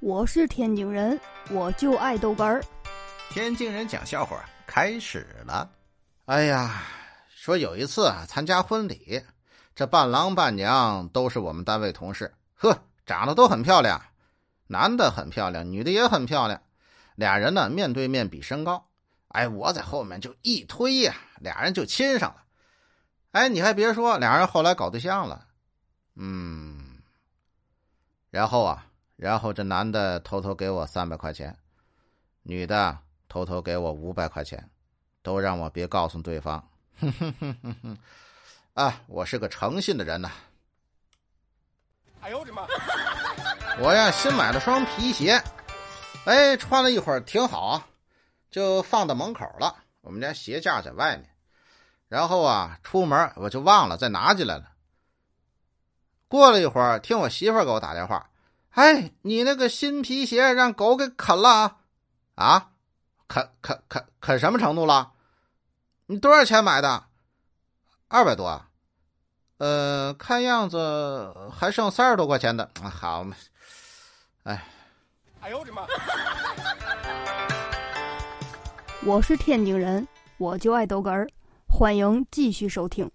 我是天津人，我就爱豆干儿。天津人讲笑话开始了。哎呀，说有一次啊，参加婚礼，这伴郎伴娘都是我们单位同事，呵，长得都很漂亮，男的很漂亮，女的也很漂亮。俩人呢面对面比身高，哎，我在后面就一推呀，俩人就亲上了。哎，你还别说，俩人后来搞对象了。嗯，然后啊。然后这男的偷偷给我三百块钱，女的偷偷给我五百块钱，都让我别告诉对方。哼哼哼哼哼，啊，我是个诚信的人呐。哎呦我的妈！我呀新买了双皮鞋，哎，穿了一会儿挺好啊，就放到门口了。我们家鞋架在外面，然后啊出门我就忘了再拿进来了。过了一会儿，听我媳妇给我打电话。哎，你那个新皮鞋让狗给啃了，啊？啃啃啃啃什么程度了？你多少钱买的？二百多。呃，看样子还剩三十多块钱的。好嘛，哎，哎呦我的妈！我是天津人，我就爱逗哏儿，欢迎继续收听。